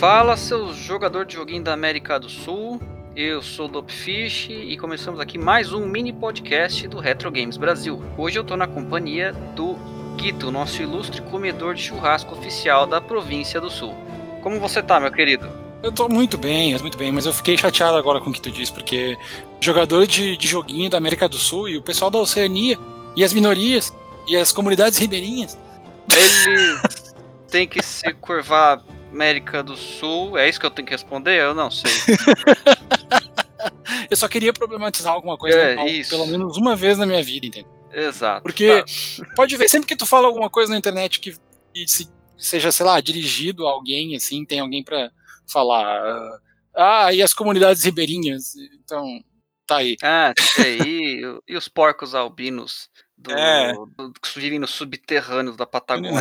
Fala, seus jogador de joguinho da América do Sul. Eu sou o Dopfish e começamos aqui mais um mini podcast do Retro Games Brasil. Hoje eu tô na companhia do Guito, nosso ilustre comedor de churrasco oficial da província do Sul. Como você tá, meu querido? Eu tô muito bem, muito bem, mas eu fiquei chateado agora com o que tu disse, porque jogador de, de joguinho da América do Sul e o pessoal da Oceania e as minorias e as comunidades ribeirinhas. Ele tem que se curvar América do Sul. É isso que eu tenho que responder? Eu não sei. eu só queria problematizar alguma coisa, É, normal, isso. pelo menos uma vez na minha vida, entendeu? Exato. Porque Tá. pode ver, sempre que tu fala alguma coisa na internet que, que se- seja, sei lá, dirigido a alguém, assim, tem alguém pra falar. ah, Ah, e as comunidades ribeirinhas? Então, tá aí. Ah, sei. E, e os porcos albinos do, É. do- que vivem nos subterrâneos da Patagônia.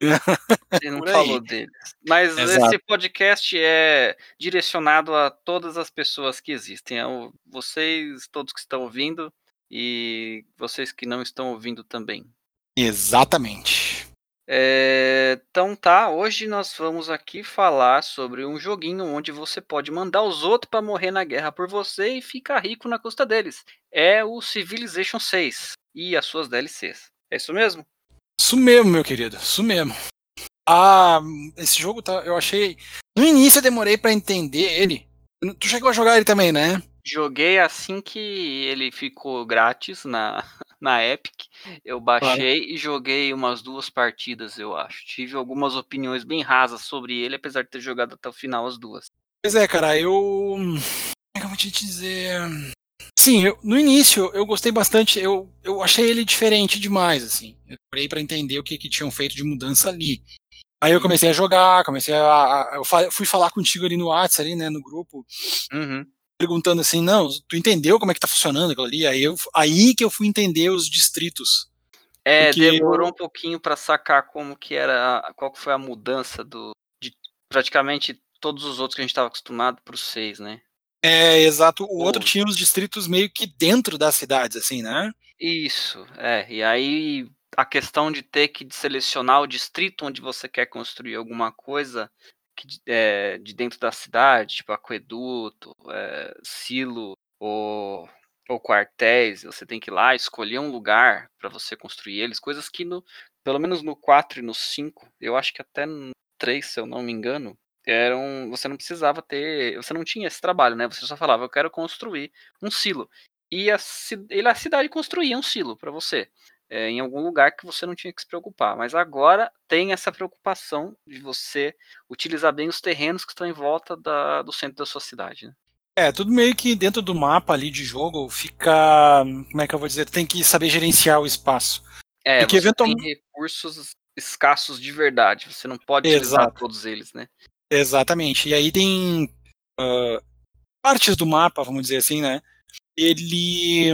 Você não falou deles. Mas Exato. esse podcast é direcionado a todas as pessoas que existem. É vocês, todos que estão ouvindo, e vocês que não estão ouvindo também. Exatamente. É, então tá, hoje nós vamos aqui falar sobre um joguinho onde você pode mandar os outros para morrer na guerra por você e ficar rico na custa deles. É o Civilization 6 e as suas DLCs. É isso mesmo? Isso mesmo, meu querido, isso mesmo. Ah, esse jogo tá, eu achei. No início eu demorei pra entender ele. Tu chegou a jogar ele também, né? Joguei assim que ele ficou grátis na, na Epic. Eu baixei e joguei umas duas partidas, eu acho. Tive algumas opiniões bem rasas sobre ele, apesar de ter jogado até o final as duas. Pois é, cara, eu. Como é que eu vou te dizer? Sim, eu- no início eu gostei bastante, eu, eu achei ele diferente demais, assim. Eu demorei pra entender o que, que tinham feito de mudança ali. Aí eu comecei a jogar, comecei a. a- eu fui falar contigo ali no WhatsApp, ali, né, no grupo, Uhum. perguntando assim, não, tu entendeu como é que tá funcionando aquilo ali? Aí, eu, aí que eu fui entender os distritos. É, Porque demorou um pouquinho pra sacar como que era, qual que foi a mudança do de praticamente todos os outros que a gente estava acostumado pro 6, né? É, exato. O outro tinha os distritos meio que dentro das cidades, assim, né? Isso, é. E aí a questão de ter que selecionar o distrito onde você quer construir alguma coisa que, de- é, de dentro da cidade, tipo aqueduto, é, silo ou, ou quartéis, você tem que ir lá escolher um lugar para você construir eles, coisas que no, pelo menos no 4 e no 5, eu acho que até no 3, se eu não me engano, eram, você não precisava ter, você não tinha esse trabalho, né? Você só falava, eu quero construir um silo. E a, ele, a cidade construía um silo para você, é, em algum lugar que você não tinha que se preocupar. Mas agora tem essa preocupação de você utilizar bem os terrenos que estão em volta da- do centro da sua cidade. né? É, tudo meio que dentro do mapa ali de jogo fica. Como é que eu vou dizer? Tem que saber gerenciar o espaço. É, Porque você eventual- tem recursos escassos de verdade, você não pode utilizar Exato. todos eles, né? Exatamente. E aí tem ah, partes do mapa, vamos dizer assim, né? Ele.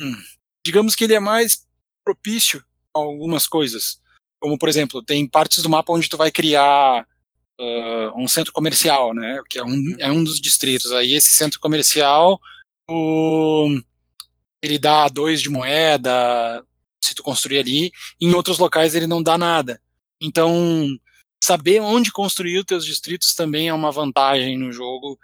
hum, digamos que ele é mais propício a algumas coisas. Como, por exemplo, tem partes do mapa onde tu vai criar ah, um centro comercial, né? Que é um, é um dos distritos. Aí esse centro comercial, o- ele dá dois de moeda, se tu construir ali. Em outros locais ele não dá nada. Então, saber onde construir os teus distritos também é uma vantagem no jogo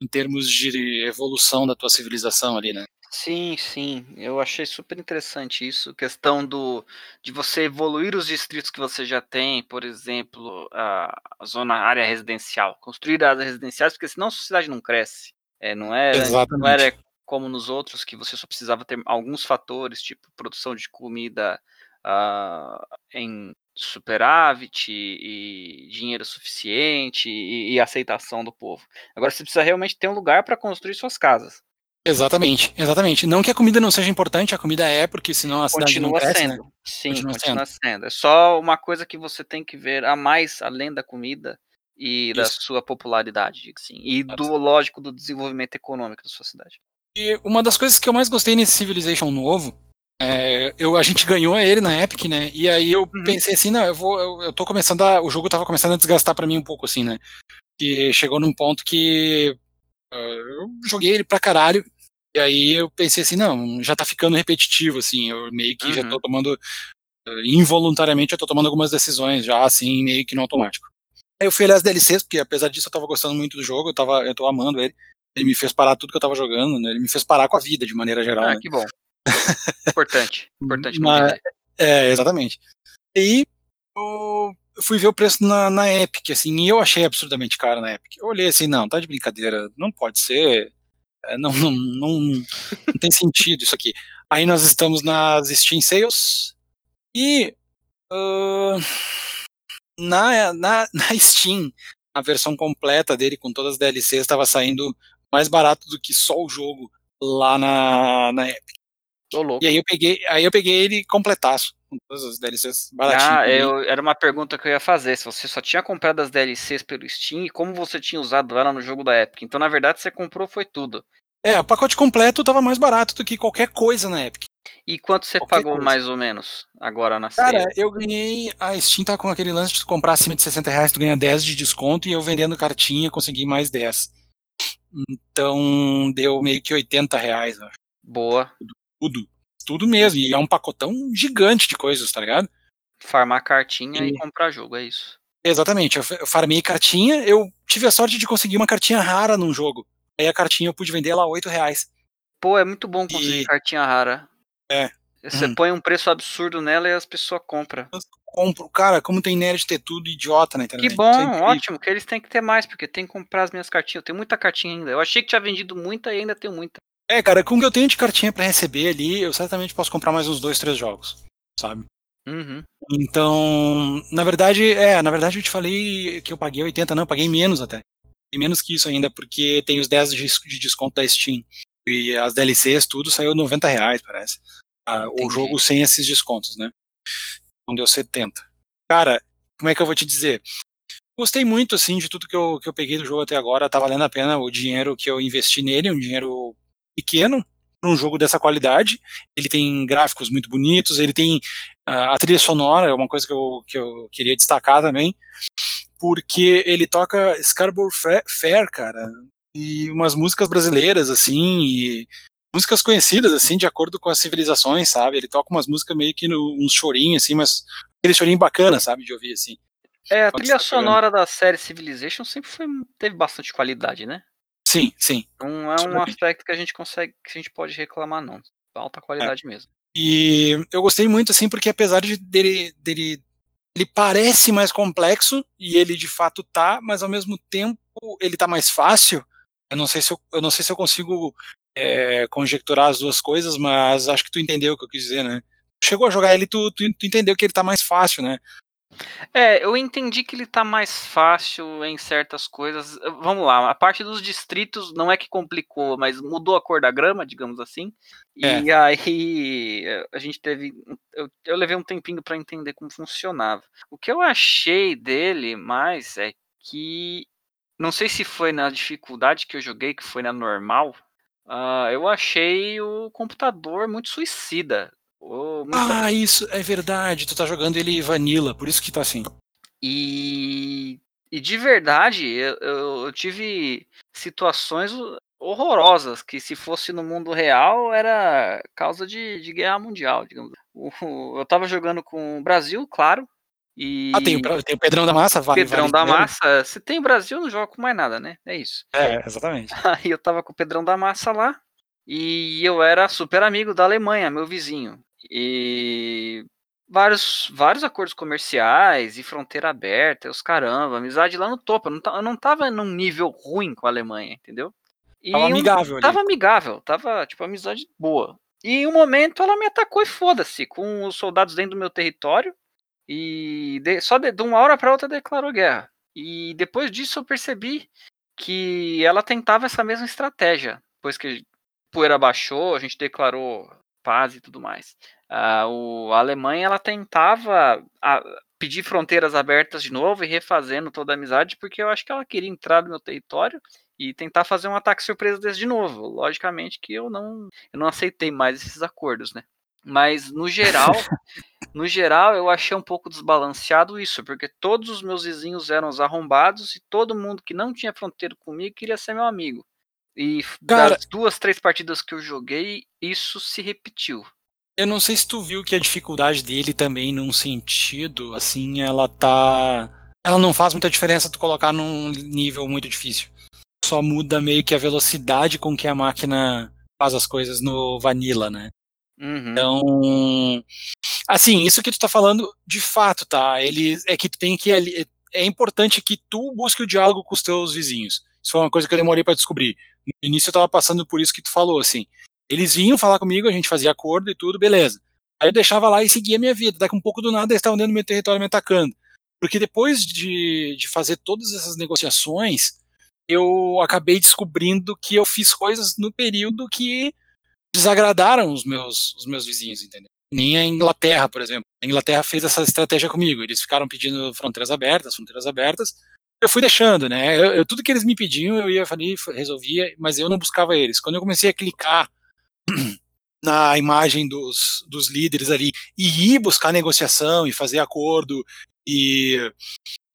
em termos de evolução da tua civilização ali, né? Sim, sim, eu achei super interessante isso, questão do de você evoluir os distritos que você já tem, por exemplo, a, zona a área residencial, construir áreas residenciais, porque senão a sua cidade não cresce. É, não era, não era como nos outros que você só precisava ter alguns fatores, tipo produção de comida ah, em superávit e, dinheiro suficiente e, e aceitação do povo. Agora você precisa realmente ter um lugar para construir suas casas. Exatamente, exatamente. Não que a comida não seja importante, a comida é, porque senão a cidade não Continua cresce, sendo. né? Sim, Continua continua, sendo. É só uma coisa que você tem que ver a mais além da comida e da Isso. sua popularidade, digo assim. E do lógico do desenvolvimento econômico da sua cidade. E uma das coisas que eu mais gostei nesse Civilization novo, é, eu, a gente ganhou ele na Epic, né? E aí eu Uhum. pensei assim, não, eu vou, eu, eu tô começando a, o jogo tava começando a desgastar pra mim um pouco, assim, né? Que chegou num ponto que ah, eu joguei ele pra caralho, e aí eu pensei assim, não, já tá ficando repetitivo, assim, eu meio que já Uhum. tô tomando, ah, involuntariamente eu tô tomando algumas decisões já, assim, meio que no automático. Aí eu fui olhar as DLCs, porque apesar disso eu tava gostando muito do jogo, eu, tava, eu tô amando ele. Ele me fez parar tudo que eu tava jogando, né? Ele me fez parar com a vida, de maneira geral. Ah, né? que bom. Importante. Importante. Mas, é, exatamente. E eu fui ver o preço na, na Epic, assim, e eu achei absurdamente caro na Epic. Eu olhei assim, não, tá de brincadeira, não pode ser. É, não, não, não, não tem sentido isso aqui. Aí nós estamos nas Steam Sales e uh, na, na, na Steam, a versão completa dele com todas as DLCs estava saindo mais barato do que só o jogo lá na, na Epic. Tô louco. E aí eu peguei, aí eu peguei ele completaço, com todas as DLCs baratinho. Ah, eu, era uma pergunta que eu ia fazer. Se você só tinha comprado as DLCs pelo Steam e como você tinha usado ela no jogo da Epic. Então, na verdade, você comprou foi tudo. É, o pacote completo tava mais barato do que qualquer coisa na Epic. E quanto você Qualquer pagou coisa. mais ou menos agora na Cara, eu ganhei. A Steam tá com aquele lance de tu comprar acima de 60 reais, tu ganha 10 de desconto, e eu vendendo cartinha consegui mais 10. Então deu meio que 80 reais, eu acho. Boa. Tudo. Tudo mesmo. E é um pacotão gigante de coisas, tá ligado? Farmar cartinha e E- comprar jogo, é isso. Exatamente. Eu, eu farmei cartinha, eu tive a sorte de conseguir uma cartinha rara num jogo. Aí a cartinha eu pude vender ela a 8 reais. Pô, é muito bom conseguir E- cartinha rara. É. Você Uhum. põe um preço absurdo nela e as pessoas compram. Compro. Cara, como tem nerd ter tudo idiota na internet. Que bom, é ótimo, que eles têm que ter mais, porque tem que comprar as minhas cartinhas. Eu tenho muita cartinha ainda. Eu achei que tinha vendido muita e ainda tenho muita. É, cara, com o que eu tenho de cartinha pra receber ali, eu certamente posso comprar mais uns dois, três jogos, sabe? Uhum. Então, na verdade, é, na verdade eu te falei que eu paguei 80, não, eu paguei menos até. E menos que isso ainda, porque tem os 10 de, de desconto da Steam. E as DLCs, tudo saiu 90 reais, parece. Ah, o jogo sem esses descontos, né? Então deu 70. Cara, como é que eu vou te dizer? Gostei muito, assim, de tudo que eu, que eu peguei do jogo até agora. Tá valendo a pena o dinheiro que eu investi nele, um dinheiro pequeno, para um jogo dessa qualidade. Ele tem gráficos muito bonitos, ele tem ah, a trilha sonora, é uma coisa que eu, que eu queria destacar também, porque ele toca Scarborough Fa- Fair, cara, e umas músicas brasileiras, assim, e músicas conhecidas, assim, de acordo com as civilizações, sabe? Ele toca umas músicas meio que no, uns chorinhos, assim, mas aquele chorinho bacana, sabe, de ouvir, assim. É, a trilha tá sonora da série Civilization sempre foi, teve bastante qualidade, né? Sim, sim. Não é um aspecto que a gente consegue, que a gente pode reclamar, não. Alta qualidade mesmo. E eu gostei muito, assim, porque apesar de dele, dele ele parece mais complexo, e ele de fato tá, mas ao mesmo tempo ele tá mais fácil. Eu não sei se eu, eu, não sei se eu consigo é, conjecturar as duas coisas, mas acho que tu entendeu o que eu quis dizer, né? Chegou a jogar ele, tu, tu, tu entendeu que ele tá mais fácil, né? É, eu entendi que ele tá mais fácil em certas coisas. Vamos lá, a parte dos distritos não é que complicou, mas mudou a cor da grama, digamos assim. E É. aí a gente teve. Eu, eu levei um tempinho para entender como funcionava. O que eu achei dele mais é que. Não sei se foi na dificuldade que eu joguei, que foi na normal. Uh, eu achei o computador muito suicida. Oh. Ah, isso é verdade. Tu tá jogando ele vanilla, por isso que tá assim. E, e de verdade, eu, eu, eu, tive situações horrorosas que se fosse no mundo real era causa de, de guerra mundial, digamos. O, eu tava jogando com o Brasil, claro. E... Ah, tem, o- tem o Pedrão da Massa, vale. Pedrão vale da. Massa, se tem Brasil, eu não jogo com mais nada, né? É isso. É, exatamente. Aí eu tava com o Pedrão da Massa lá e eu era super amigo da Alemanha, meu vizinho. E vários, vários acordos comerciais e fronteira aberta, os caramba, amizade lá no topo. Eu não, eu não tava num nível ruim com a Alemanha, entendeu? E Tava um- amigável ali. Tava amigável, tava, tipo, amizade boa. E em um momento ela me atacou e foda-se, com os soldados dentro do meu território. E de- só de, de uma hora para outra declarou guerra. E depois disso eu percebi que ela tentava essa mesma estratégia. Depois que poeira baixou, a gente declarou paz e tudo mais. Ah, o, a Alemanha ela tentava ah, pedir fronteiras abertas de novo e refazendo toda a amizade, porque eu acho que ela queria entrar no meu território e tentar fazer um ataque surpresa desse de novo. Logicamente que eu não, eu não aceitei mais esses acordos, né? Mas no geral, no geral eu achei um pouco desbalanceado isso, porque todos os meus vizinhos eram os arrombados e todo mundo que não tinha fronteira comigo queria ser meu amigo. E Cara- das duas, três partidas que eu joguei, isso se repetiu. Eu não sei se tu viu que a dificuldade dele também, num sentido, assim, ela tá. ela não faz muita diferença tu colocar num nível muito difícil. Só muda meio que a velocidade com que a máquina faz as coisas no Vanilla, né? Uhum. Então, assim, isso que tu tá falando, de fato, tá? Ele é que tu tem que é importante que tu busque o diálogo com os teus vizinhos. Isso foi uma coisa que eu demorei para descobrir. No início eu tava passando por isso que tu falou, assim. Eles vinham falar comigo, a gente fazia acordo e tudo, beleza. Aí eu deixava lá e seguia a minha vida. Daqui um pouco do nada eles estavam dentro do meu território me atacando. Porque depois de, de fazer todas essas negociações, eu acabei descobrindo que eu fiz coisas no período que desagradaram os meus, os meus vizinhos, entendeu? Nem a Inglaterra, por exemplo. A Inglaterra fez essa estratégia comigo. Eles ficaram pedindo fronteiras abertas, fronteiras abertas. Eu fui deixando, né? Eu, eu, tudo que eles me pediam, eu ia ali, resolvia, mas eu não buscava eles. Quando eu comecei a clicar na imagem dos, dos líderes ali e ir buscar negociação e fazer acordo e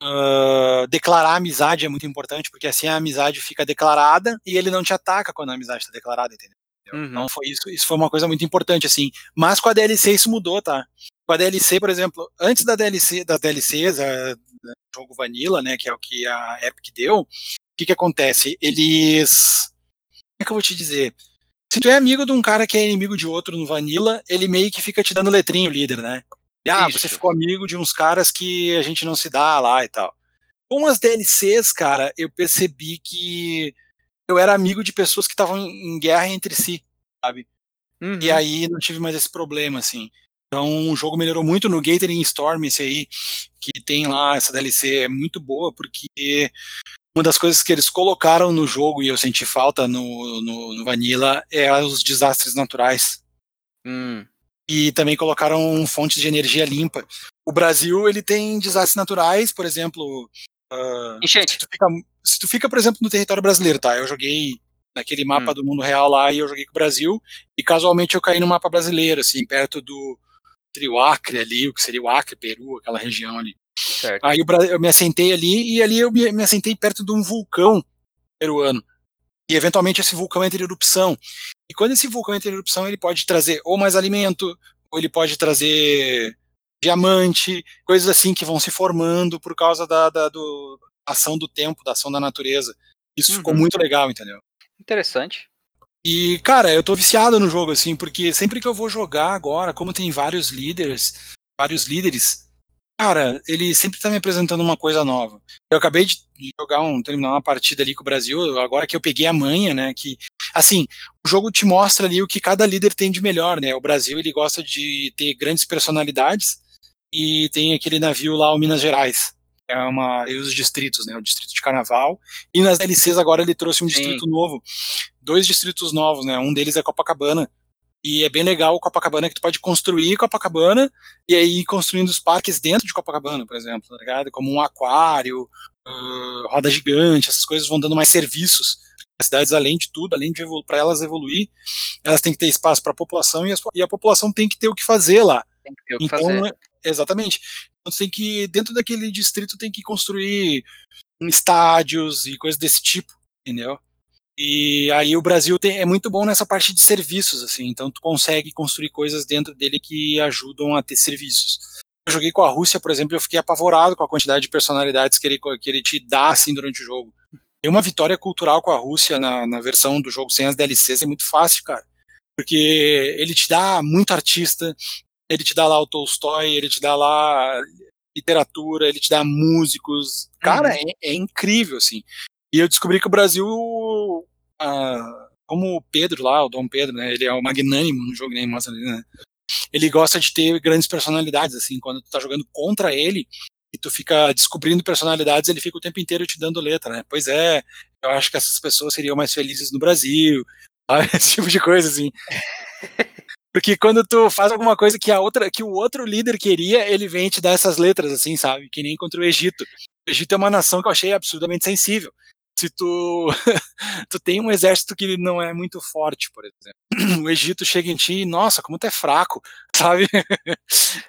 uh, declarar amizade é muito importante, porque assim a amizade fica declarada e ele não te ataca quando a amizade está declarada, entendeu? Uhum. Então foi isso, isso foi uma coisa muito importante, assim. Mas com a DLC isso mudou, tá? Com a DLC, por exemplo, antes da DLC, das DLCs, a, do jogo Vanilla, né, que é o que a Epic deu, o que que acontece? Eles... Como é que eu vou te dizer? Se tu é amigo de um cara que é inimigo de outro no Vanilla, ele meio que fica te dando letrinho, líder, né? E, ah, Isso. você ficou amigo de uns caras que a gente não se dá lá e tal. Com as DLCs, cara, eu percebi que eu era amigo de pessoas que estavam em guerra entre si, sabe? Uhum. E aí não tive mais esse problema, assim. Então o jogo melhorou muito no Gathering Storm, esse aí, que tem lá, essa DLC é muito boa, porque uma das coisas que eles colocaram no jogo e eu senti falta no, no, no Vanilla é os desastres naturais. Hum. E também colocaram fontes de energia limpa. O Brasil ele tem desastres naturais, por exemplo. Uh, se, tu fica, se tu fica, por exemplo, no território brasileiro, tá? Eu joguei naquele mapa hum. do mundo real lá e eu joguei com o Brasil e casualmente eu caí no mapa brasileiro, assim, perto do o Acre ali, o que seria o Acre, Peru, aquela região ali. Certo. Aí eu me assentei ali e ali eu me, me assentei perto de um vulcão peruano. E eventualmente esse vulcão entra em erupção. E quando esse vulcão entra em erupção, ele pode trazer ou mais alimento, ou ele pode trazer diamante, coisas assim que vão se formando por causa da, da do, ação do tempo, da ação da natureza. Isso uhum. ficou muito legal, entendeu? Interessante. E, cara, eu tô viciado no jogo, assim, porque sempre que eu vou jogar agora, como tem vários líderes, vários líderes, Cara, ele sempre tá me apresentando uma coisa nova. Eu acabei de jogar um, terminar uma partida ali com o Brasil, agora que eu peguei a manha, né, que, assim, o jogo te mostra ali o que cada líder tem de melhor, né, o Brasil, ele gosta de ter grandes personalidades, e tem aquele navio lá, o Minas Gerais, é uma, e os distritos, né, o distrito de Carnaval, e nas DLCs agora ele trouxe um distrito Sim. novo, dois distritos novos, né, um deles é Copacabana, e é bem legal o Copacabana que tu pode construir Copacabana e aí ir construindo os parques dentro de Copacabana, por exemplo, tá ligado? Como um aquário, uh, roda gigante, essas coisas vão dando mais serviços. As cidades, além de tudo, além de para elas evoluir, elas têm que ter espaço para a população e, e, a população tem que ter o que fazer lá. Tem que ter o que então, fazer. Exatamente. Então tem que, dentro daquele distrito, tem que construir estádios e coisas desse tipo, entendeu? E aí o Brasil tem, é muito bom nessa parte de serviços, assim, então tu consegue construir coisas dentro dele que ajudam a ter serviços. Eu joguei com a Rússia, por exemplo, eu fiquei apavorado com a quantidade de personalidades que ele, que ele te dá, assim, durante o jogo. Tem uma vitória cultural com a Rússia na, na versão do jogo sem as DLCs, é muito fácil, cara. Porque ele te dá muito artista, ele te dá lá o Tolstói, ele te dá lá literatura, ele te dá músicos. Cara, uhum. é, é, incrível, assim. E eu descobri que o Brasil, ah, como o Pedro lá, o Dom Pedro, né, ele é o magnânimo no jogo, nem mostra ali, né? Ele gosta de ter grandes personalidades, assim, quando tu tá jogando contra ele e tu fica descobrindo personalidades, ele fica o tempo inteiro te dando letra, né? Pois é, eu acho que essas pessoas seriam mais felizes no Brasil, esse tipo de coisa, assim. Porque quando tu faz alguma coisa que a outra, que o outro líder queria, ele vem te dar essas letras, assim, sabe? Que nem contra o Egito. O Egito é uma nação que eu achei absurdamente sensível se tu, tu tem um exército que não é muito forte, por exemplo. O Egito chega em ti e, nossa, como tu é fraco, sabe?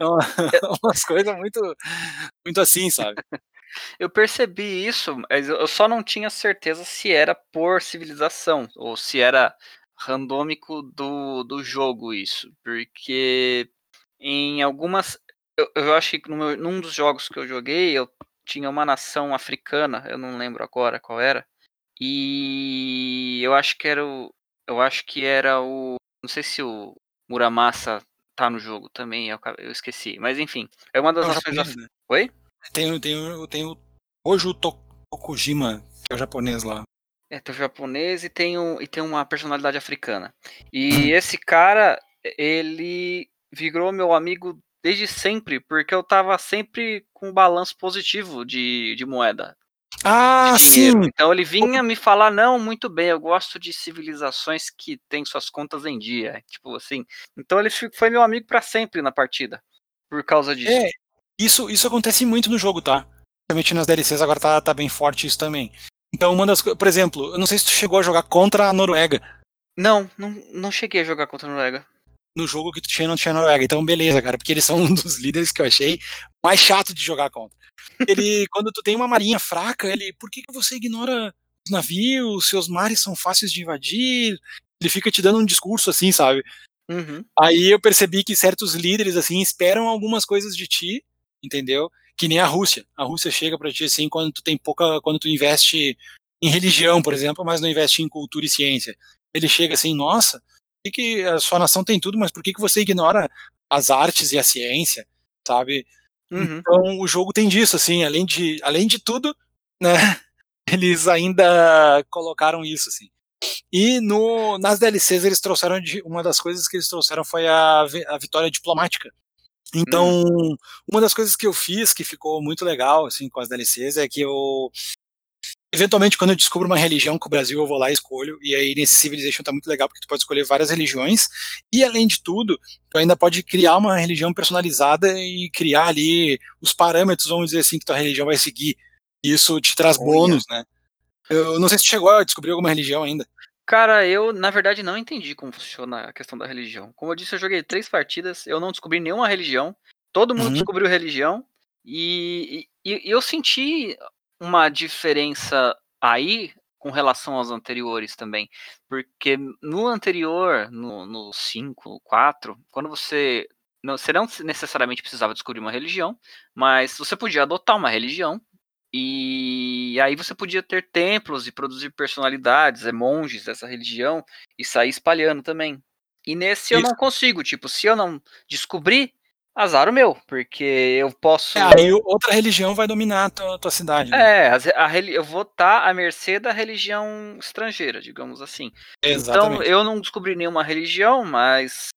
É uma, umas coisas muito, muito assim, sabe? Eu percebi isso, mas eu só não tinha certeza se era por civilização ou se era randômico do, do jogo isso, porque em algumas eu, eu acho que meu, num dos jogos que eu joguei eu tinha uma nação africana, eu não lembro agora qual era. E eu acho que era o. Eu acho que era o. Não sei se o Muramasa tá no jogo também, eu, eu esqueci. Mas enfim, é uma das é nações. Japonês, né? Oi? Tem, tem, tem o Ojo Tokujima, que é o japonês lá. É, tem o japonês e tem, um, e tem uma personalidade africana. E hum. esse cara, ele virou meu amigo desde sempre, porque eu tava sempre com um balanço positivo de, de moeda. Ah, de sim. Então ele vinha me falar, não, muito bem, eu gosto de civilizações que têm suas contas em dia. Tipo assim. Então ele foi meu amigo para sempre na partida. Por causa disso. É, isso, isso acontece muito no jogo, tá? Principalmente nas DLCs agora tá, tá bem forte isso também. Então, uma das por exemplo, eu não sei se tu chegou a jogar contra a Noruega. Não, não, não cheguei a jogar contra a Noruega no jogo que tu tinha não tinha Noruega. Então, beleza, cara, porque eles são um dos líderes que eu achei mais chato de jogar contra. Ele, quando tu tem uma marinha fraca, ele, por que, que você ignora os navios? Seus mares são fáceis de invadir. Ele fica te dando um discurso assim, sabe? Uhum. Aí eu percebi que certos líderes, assim, esperam algumas coisas de ti, entendeu? Que nem a Rússia. A Rússia chega para ti, assim, quando tu tem pouca. Quando tu investe em religião, por exemplo, mas não investe em cultura e ciência. Ele chega assim, nossa, que, que a sua nação tem tudo, mas por que, que você ignora as artes e a ciência, sabe? Uhum. Então o jogo tem disso, assim, além de, além de tudo, né? Eles ainda colocaram isso, assim. E no, nas DLCs eles trouxeram de, uma das coisas que eles trouxeram foi a, a vitória diplomática. Então, uhum. uma das coisas que eu fiz que ficou muito legal assim com as DLCs é que eu eventualmente, quando eu descubro uma religião que o Brasil, eu vou lá e escolho, e aí nesse Civilization tá muito legal, porque tu pode escolher várias religiões, e além de tudo, tu ainda pode criar uma religião personalizada e criar ali os parâmetros, vamos dizer assim, que tua religião vai seguir. Isso te traz bônus, né? Eu não sei se chegou a descobrir alguma religião ainda. Cara, eu na verdade não entendi como funciona a questão da religião. Como eu disse, eu joguei três partidas, eu não descobri nenhuma religião. Todo mundo uhum. descobriu religião. E, e, e, eu senti uma diferença aí com relação aos anteriores também. Porque no anterior, no 5, 4, quando você. Não, você não necessariamente precisava descobrir uma religião, mas você podia adotar uma religião. E aí você podia ter templos e produzir personalidades, é, monges dessa religião, e sair espalhando também. E nesse Isso. eu não consigo, tipo, se eu não descobrir, azar o meu, porque eu posso. É, aí outra religião vai dominar a tua, tua cidade. Né? É, a, a, eu vou estar tá à mercê da religião estrangeira, digamos assim. Exatamente. Então eu não descobri nenhuma religião, mas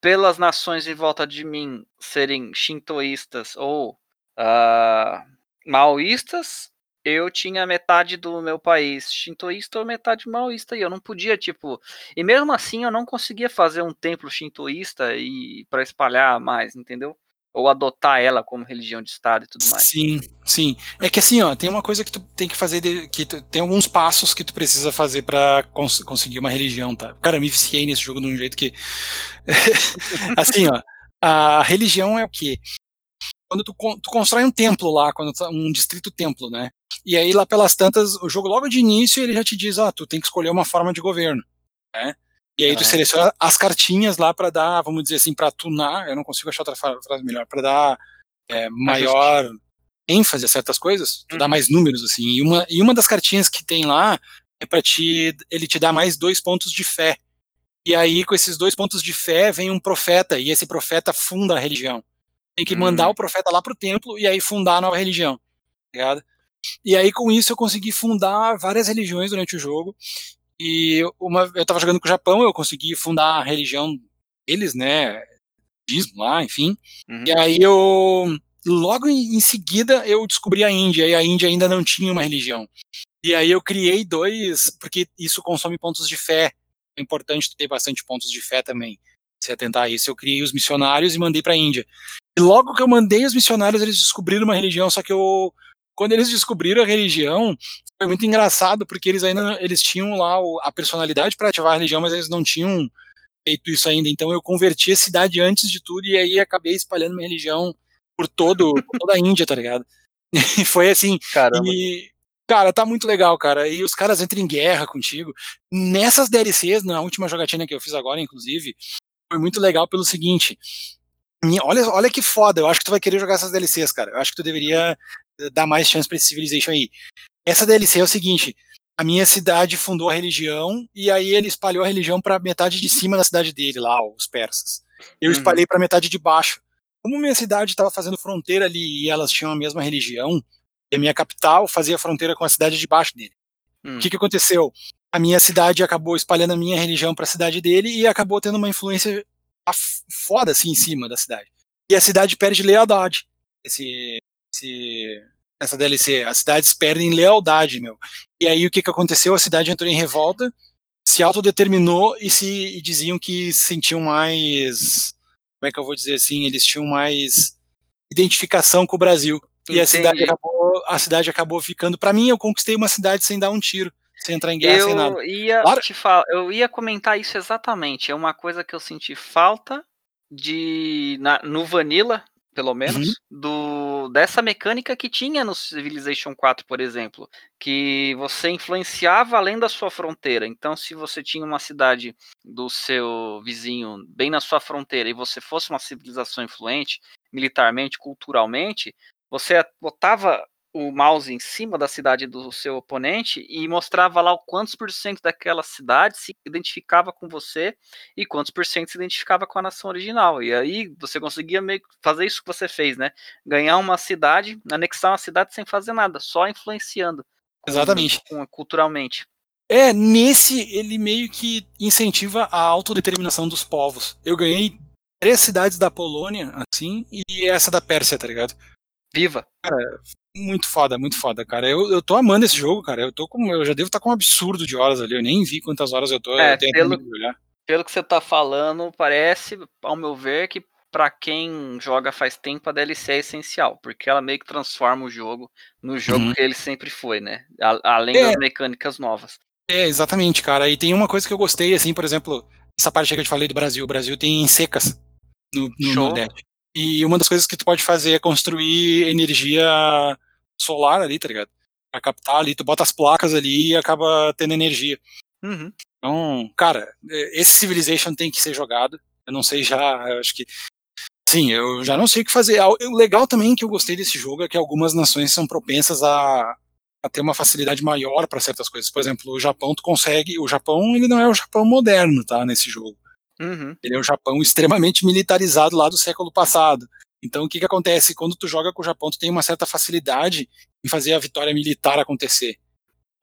pelas nações em volta de mim serem shintoístas ou uh, maoístas, eu tinha metade do meu país shintoísta ou metade maoísta e eu não podia, tipo, e mesmo assim eu não conseguia fazer um templo shintoísta e para espalhar mais, entendeu? Ou adotar ela como religião de estado e tudo mais. Sim, sim. É que assim, ó, tem uma coisa que tu tem que fazer, de, que tu, tem alguns passos que tu precisa fazer para cons conseguir uma religião, tá? Cara, eu me viciei nesse jogo de um jeito que assim, ó, a religião é o quê? Quando tu, tu constrói um templo lá, quando tá, um distrito templo, né? E aí, lá pelas tantas, o jogo logo de início, ele já te diz, ó, oh, tu tem que escolher uma forma de governo, né? E aí tu seleciona as cartinhas lá para dar, vamos dizer assim, para tunar, eu não consigo achar outra frase melhor, para dar é, maior ênfase a certas coisas, tu uhum. dá mais números, assim. E uma, e uma das cartinhas que tem lá é para te, ele te dá mais dois pontos de fé. E aí, com esses dois pontos de fé, vem um profeta, e esse profeta funda a religião. Tem que mandar uhum. o profeta lá pro templo e aí fundar a nova religião. Tá ligado? E aí, com isso, eu consegui fundar várias religiões durante o jogo. E uma, eu estava jogando com o Japão, eu consegui fundar a religião deles, né? Budismo lá, enfim. Uhum. E aí eu. Logo em, em seguida eu descobri a Índia, e a Índia ainda não tinha uma religião. E aí eu criei dois, porque isso consome pontos de fé. É importante ter bastante pontos de fé também. Se atentar a isso, eu criei os missionários e mandei para a Índia. E logo que eu mandei os missionários, eles descobriram uma religião, só que eu quando eles descobriram a religião, foi muito engraçado, porque eles ainda eles tinham lá a personalidade para ativar a religião, mas eles não tinham feito isso ainda. Então eu converti a cidade antes de tudo e aí acabei espalhando minha religião por todo por toda a Índia, tá ligado? E foi assim. Caramba. E, cara, tá muito legal, cara. E os caras entram em guerra contigo. Nessas DLCs, na última jogatina que eu fiz agora, inclusive, foi muito legal pelo seguinte. Olha, olha que foda, eu acho que tu vai querer jogar essas DLCs, cara. Eu acho que tu deveria dar mais chance pra esse Civilization aí. Essa DLC é o seguinte: a minha cidade fundou a religião e aí ele espalhou a religião para metade de cima da cidade dele, lá, os persas. Eu Uhum. espalhei para metade de baixo. Como minha cidade estava fazendo fronteira ali e elas tinham a mesma religião, e a minha capital fazia fronteira com a cidade de baixo dele. Hum. O que, que aconteceu? A minha cidade acabou espalhando a minha religião para a cidade dele e acabou tendo uma influência foda assim em cima da cidade. E a cidade perde lealdade. Esse, esse, essa DLC, as cidades perdem lealdade, meu. E aí o que, que aconteceu? A cidade entrou em revolta, se autodeterminou e se e diziam que sentiam mais, como é que eu vou dizer assim, eles tinham mais identificação com o Brasil. E a cidade acabou, a cidade acabou ficando. Para mim, eu conquistei uma cidade sem dar um tiro, sem entrar em guerra, sem nada. Eu ia Claro. te falar, eu ia comentar isso exatamente. É uma coisa que eu senti falta de na- no Vanilla, pelo menos, Uhum. do dessa mecânica que tinha no Civilization 4, por exemplo, que você influenciava além da sua fronteira. Então, se você tinha uma cidade do seu vizinho bem na sua fronteira e você fosse uma civilização influente, militarmente, culturalmente, você botava o mouse em cima da cidade do seu oponente e mostrava lá o quantos por cento daquela cidade se identificava com você e quantos por cento se identificava com a nação original. E aí você conseguia meio fazer isso que você fez, né? Ganhar uma cidade, anexar uma cidade sem fazer nada, só influenciando. Exatamente. culturalmente. É, nesse ele meio que incentiva a autodeterminação dos povos. Eu ganhei três cidades da Polônia, assim, e essa da Pérsia, tá ligado? Viva! Muito foda, muito foda, cara. Eu, eu tô amando esse jogo, cara. Eu tô com, eu já devo estar com um absurdo de horas ali. Eu nem vi quantas horas eu tô. É, eu tenho pelo-. Pelo que você tá falando, parece, ao meu ver, que pra quem joga faz tempo a DLC é essencial, porque ela meio que transforma o jogo no jogo Uhum. que ele sempre foi, né? A- além É. das mecânicas novas. É, exatamente, cara. E tem uma coisa que eu gostei, assim, por exemplo, essa parte que eu te falei do Brasil. O Brasil tem secas no, no Show. Nordeste. E uma das coisas que tu pode fazer é construir energia solar ali, tá ligado? Pra captar ali, tu bota as placas ali e acaba tendo energia. Uhum. Então, cara, é, esse Civilization tem que ser jogado. Eu não sei já, eu acho que. Sim, eu já não sei o que fazer. O legal também que eu gostei desse jogo é que algumas nações são propensas a, a ter uma facilidade maior para certas coisas. Por exemplo, o Japão, tu consegue. O Japão, ele não é o Japão moderno, tá? Nesse jogo. Uhum. Ele é o Japão extremamente militarizado lá do século passado. Então, o que, que acontece? Quando tu joga com o Japão, tu tem uma certa facilidade em fazer a vitória militar acontecer.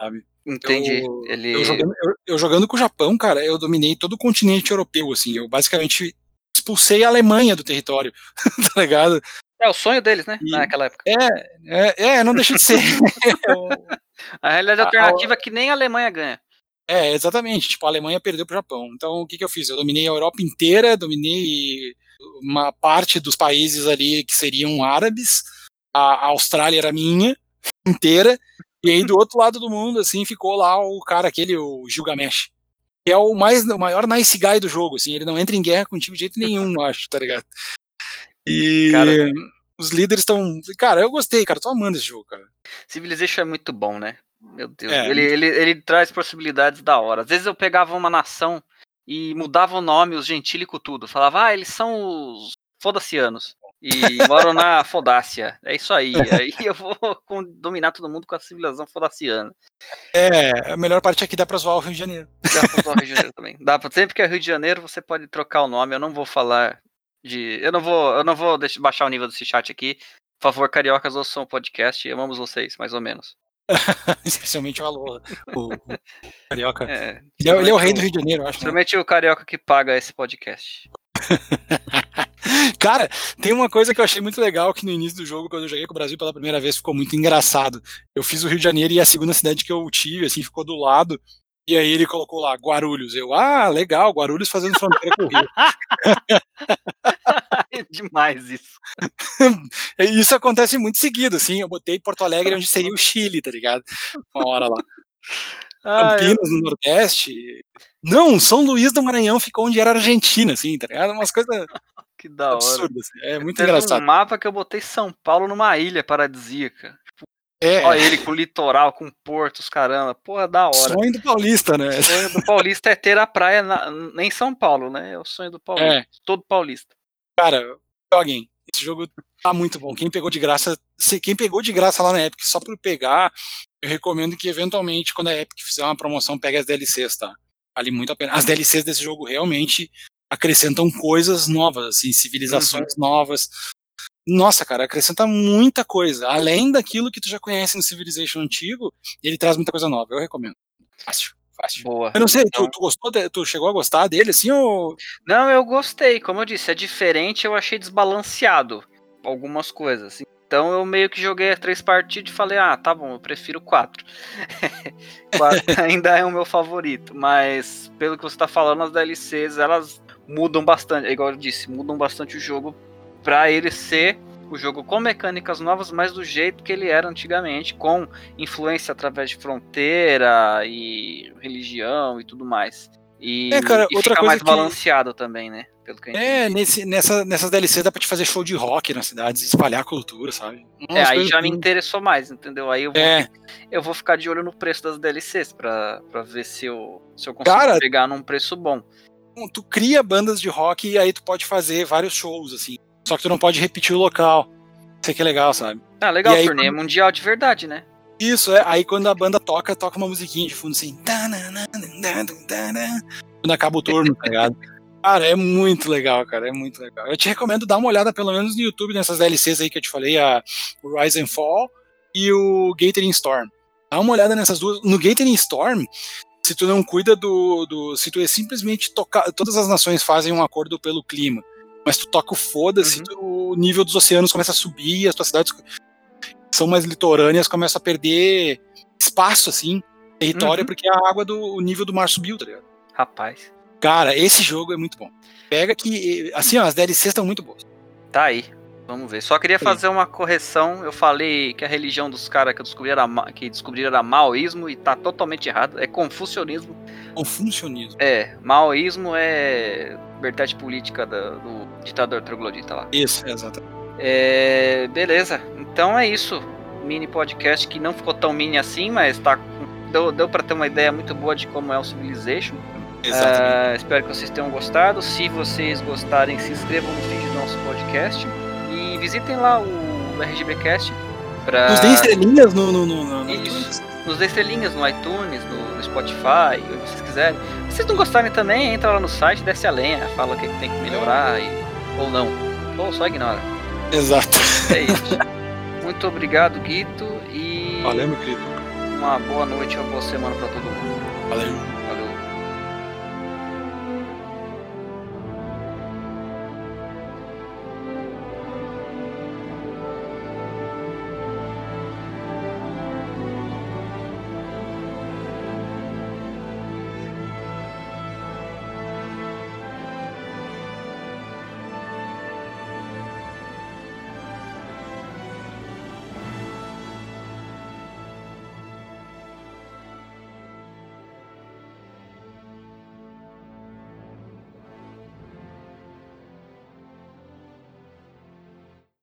Sabe? Entendi. Eu, Ele... eu jogando, eu- eu jogando com o Japão, cara, eu dominei todo o continente europeu, assim. Eu basicamente expulsei a Alemanha do território, tá ligado? É o sonho deles, né? E- Naquela época. É, é, não deixa de ser. A realidade a- alternativa é que nem a Alemanha ganha. É, exatamente. Tipo, a Alemanha perdeu pro Japão. Então, o que, que eu fiz? Eu dominei a Europa inteira, dominei uma parte dos países ali que seriam árabes. A, a Austrália era minha, inteira. E aí, do outro lado do mundo, assim, ficou lá o cara, aquele, o Gilgamesh. Que é o, mais, o maior nice guy do jogo, assim. Ele não entra em guerra contigo de jeito nenhum, acho, tá ligado? E Cara- os líderes estão... Cara, eu gostei, cara. Tô amando esse jogo, cara. Civilization é muito bom, né? Meu Deus. É, ele, ele, ele traz possibilidades da hora. Às vezes eu pegava uma nação e mudava o nome, os gentílico tudo. Falava, ah, eles são os fodacianos. E moram na Fodácia. É isso aí. Aí eu vou dominar todo mundo com a civilização fodaciana. É, a melhor parte aqui dá pra zoar o Rio de Janeiro. Dá pra usar o Rio de Janeiro também. Dá pra, sempre que é Rio de Janeiro, você pode trocar o nome. Eu não vou falar de. Eu não vou, eu não vou deixar, baixar o nível desse chat aqui. Por favor, cariocas, ouçam o podcast. Amamos vocês, mais ou menos. Especialmente o Alô, o, o Carioca. É, Ele é, ele é o rei do Rio de Janeiro, eu acho. né? Principalmente o carioca que paga esse podcast. Cara, tem uma coisa que eu achei muito legal que no início do jogo, quando eu joguei com o Brasil pela primeira vez, ficou muito engraçado. Eu fiz o Rio de Janeiro e a segunda cidade que eu tive, assim, ficou do lado. E aí ele colocou lá, Guarulhos. Eu, ah, legal, Guarulhos fazendo fronteira com o Rio. É demais isso. Isso acontece muito seguido, assim. Eu botei Porto Alegre onde seria o Chile, tá ligado? Uma hora lá. Ah, eu- Campinas, no Nordeste. Não, São Luís do Maranhão ficou onde era a Argentina, assim, tá ligado? Umas coisas que da hora. assim. É muito Teve engraçado. um mapa que eu botei São Paulo numa ilha paradisíaca. É, Olha ele com litoral, com portos, caramba. Porra, da hora. sonho do paulista, né? O sonho do paulista é ter a praia na, em São Paulo, né? É o sonho do paulista. É. Todo paulista. Cara, joguem. Esse jogo tá muito bom. Quem pegou de graça, quem pegou de graça lá na Epic só por pegar, eu recomendo que eventualmente, quando a Epic fizer uma promoção, pegue as DLCs, tá? Vale muito a pena. As DLCs desse jogo realmente acrescentam coisas novas, assim, civilizações uhum. novas. Nossa, cara, acrescenta muita coisa. Além daquilo que tu já conhece no Civilization antigo, ele traz muita coisa nova. Eu recomendo. Fácil. Fácil. Boa. Eu não sei, então... tu, tu, gostou, de, tu chegou a gostar dele, assim, ou... Não, eu gostei, como eu disse, é diferente, eu achei desbalanceado algumas coisas. Então eu meio que joguei três partidas e falei, ah, tá bom, eu prefiro quatro. quatro ainda é o meu favorito, mas pelo que você tá falando, as DLCs, elas mudam bastante, é igual eu disse, mudam bastante o jogo para ele ser o jogo com mecânicas novas, mas do jeito que ele era antigamente, com influência através de fronteira e religião e tudo mais. E, é, cara, e outra fica mais que... balanceado também, né? Pelo que é, nesse, nessa, nessas DLC dá pra te fazer show de rock nas cidades, espalhar a cultura, sabe? é, aí já me interessou mais, entendeu? Aí eu vou, é. eu vou ficar de olho no preço das DLCs pra, pra ver se eu, se eu consigo cara, pegar num preço bom. Tu cria bandas de rock e aí tu pode fazer vários shows, assim. Só que tu não pode repetir o local. Isso aqui é legal, sabe? Ah, legal, aí, turnê quando... mundial de verdade, né? Isso, é. Aí quando a banda toca, toca uma musiquinha de fundo assim. Quando acaba o turno, tá ligado? Cara, é muito legal, cara, é muito legal. Eu te recomendo dar uma olhada, pelo menos no YouTube, nessas DLCs aí que eu te falei, a Rise and Fall e o Gathering Storm. Dá uma olhada nessas duas. No Gathering Storm, se tu não cuida do. do se tu é simplesmente tocar. Todas as nações fazem um acordo pelo clima mas tu toca o foda-se, uhum. o nível dos oceanos começa a subir, as tuas cidades são mais litorâneas começam a perder espaço, assim, território, uhum. porque a água do o nível do mar subiu, tá ligado? Rapaz. Cara, esse jogo é muito bom. Pega que, assim, ó, as DLCs estão muito boas. Tá aí. Vamos ver. Só queria fazer uma correção. Eu falei que a religião dos caras que descobriram era, que descobriram era maoísmo e tá totalmente errado. É confucionismo. Confucionismo. É, maoísmo é vertente política do, do ditador troglodita lá. Isso, exato. É, beleza. Então é isso. Mini podcast que não ficou tão mini assim, mas tá, deu, deu para ter uma ideia muito boa de como é o Civilization. Exatamente. Uh, espero que vocês tenham gostado. Se vocês gostarem, se inscrevam no feed do nosso podcast visitem lá o RGBcast. Pra... Nos dê estrelinhas no, no, no, no Isso. Nos dê estrelinhas no iTunes, no, no Spotify, o que vocês quiserem. Se vocês não gostarem também, entra lá no site, desce a lenha, fala o que tem que melhorar e... ou não. Ou só ignora. Exato. É isso. Muito obrigado, Guito. E. Valeu, meu querido. Uma boa noite, uma boa semana para todo mundo. Valeu.